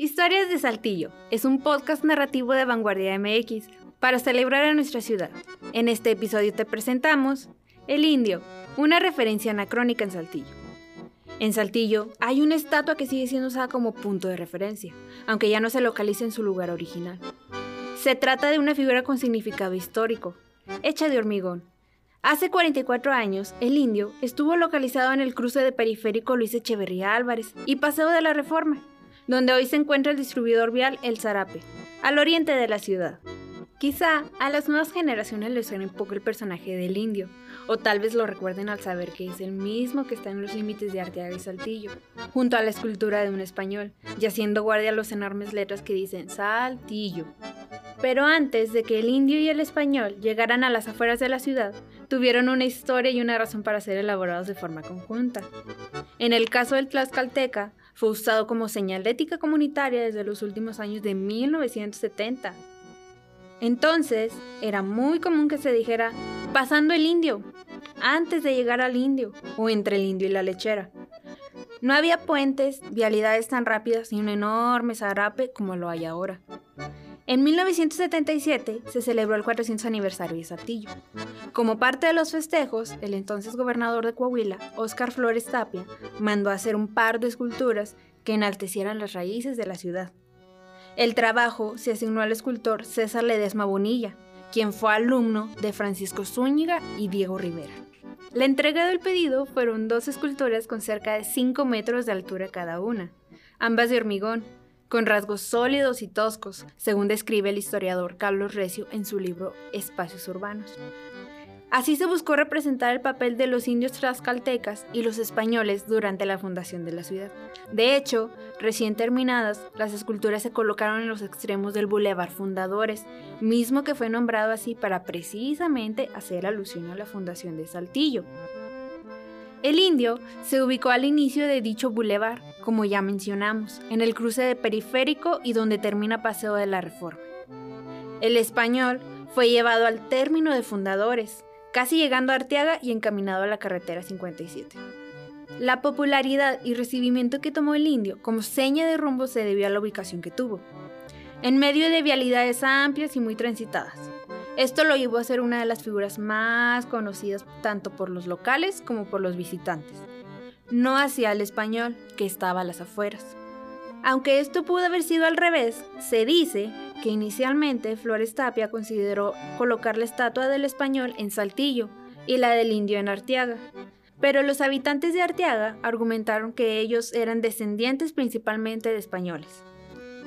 Historias de Saltillo es un podcast narrativo de Vanguardia MX para celebrar a nuestra ciudad. En este episodio te presentamos El Indio, una referencia anacrónica en Saltillo. En Saltillo hay una estatua que sigue siendo usada como punto de referencia, aunque ya no se localiza en su lugar original. Se trata de una figura con significado histórico, hecha de hormigón. Hace 44 años, el indio estuvo localizado en el cruce de periférico Luis Echeverría Álvarez y Paseo de la Reforma, donde hoy se encuentra el distribuidor vial El Zarape, al oriente de la ciudad. Quizá a las nuevas generaciones les suene poco el personaje del indio, o tal vez lo recuerden al saber que es el mismo que está en los límites de Arteaga y Saltillo, junto a la escultura de un español, y haciendo guardia a los enormes letras que dicen Saltillo. Pero antes de que el indio y el español llegaran a las afueras de la ciudad, tuvieron una historia y una razón para ser elaborados de forma conjunta. En el caso del Tlaxcalteca, fue usado como señal de ética comunitaria desde los últimos años de 1970. Entonces, era muy común que se dijera pasando el indio, antes de llegar al indio, o entre el indio y la lechera. No había puentes, vialidades tan rápidas ni un enorme zarape como lo hay ahora. En 1977 se celebró el 400 aniversario de Saltillo. Como parte de los festejos, el entonces gobernador de Coahuila, Óscar Flores Tapia, mandó hacer un par de esculturas que enaltecieran las raíces de la ciudad. El trabajo se asignó al escultor César Ledesma Bonilla, quien fue alumno de Francisco Zúñiga y Diego Rivera. La entrega del pedido fueron dos esculturas con cerca de 5 metros de altura cada una, ambas de hormigón, con rasgos sólidos y toscos, según describe el historiador Carlos Recio en su libro Espacios Urbanos. Así se buscó representar el papel de los indios tlaxcaltecas y los españoles durante la fundación de la ciudad. De hecho, recién terminadas, las esculturas se colocaron en los extremos del Boulevard Fundadores, mismo que fue nombrado así para precisamente hacer alusión a la fundación de Saltillo. El indio se ubicó al inicio de dicho bulevar, como ya mencionamos, en el cruce de Periférico y donde termina Paseo de la Reforma. El español fue llevado al término de Fundadores, casi llegando a Arteaga y encaminado a la carretera 57. La popularidad y recibimiento que tomó el indio como seña de rumbo se debió a la ubicación que tuvo, en medio de vialidades amplias y muy transitadas, esto lo llevó a ser una de las figuras más conocidas tanto por los locales como por los visitantes. No hacia el español, que estaba a las afueras. Aunque esto pudo haber sido al revés, se dice que inicialmente Flores Tapia consideró colocar la estatua del español en Saltillo y la del indio en Arteaga. Pero los habitantes de Arteaga argumentaron que ellos eran descendientes principalmente de españoles.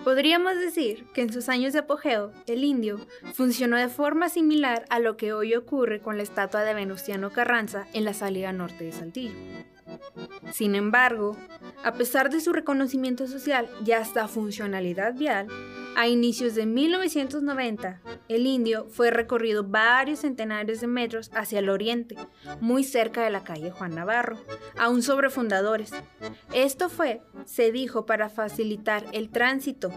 Podríamos decir que en sus años de apogeo, el indio funcionó de forma similar a lo que hoy ocurre con la estatua de Venustiano Carranza en la salida norte de Saltillo. Sin embargo, a pesar de su reconocimiento social y hasta funcionalidad vial, a inicios de 1990, el indio fue recorrido varios centenares de metros hacia el oriente, muy cerca de la calle Juan Navarro, aún sobre fundadores. Esto fue, se dijo, para facilitar el tránsito.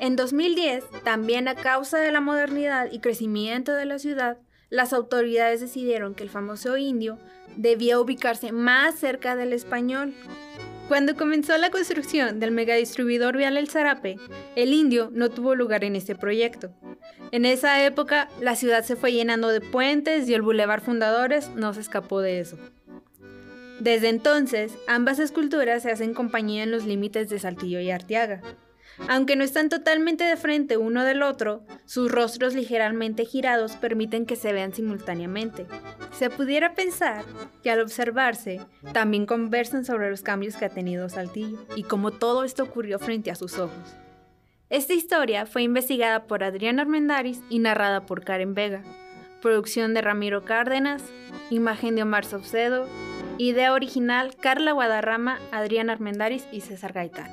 En 2010, también a causa de la modernidad y crecimiento de la ciudad, las autoridades decidieron que el famoso indio debía ubicarse más cerca del español. Cuando comenzó la construcción del megadistribuidor vial El Zarape, el indio no tuvo lugar en este proyecto. En esa época, la ciudad se fue llenando de puentes y el Boulevard Fundadores no se escapó de eso. Desde entonces, ambas esculturas se hacen compañía en los límites de Saltillo y Arteaga. Aunque no están totalmente de frente uno del otro, sus rostros ligeramente girados permiten que se vean simultáneamente. Se pudiera pensar que al observarse, también conversan sobre los cambios que ha tenido Saltillo y cómo todo esto ocurrió frente a sus ojos. Esta historia fue investigada por Adriana Armendaris y narrada por Karen Vega. Producción de Ramiro Cárdenas, imagen de Omar Saucedo, idea original Carla Guadarrama, Adriana Armendaris y César Gaitán.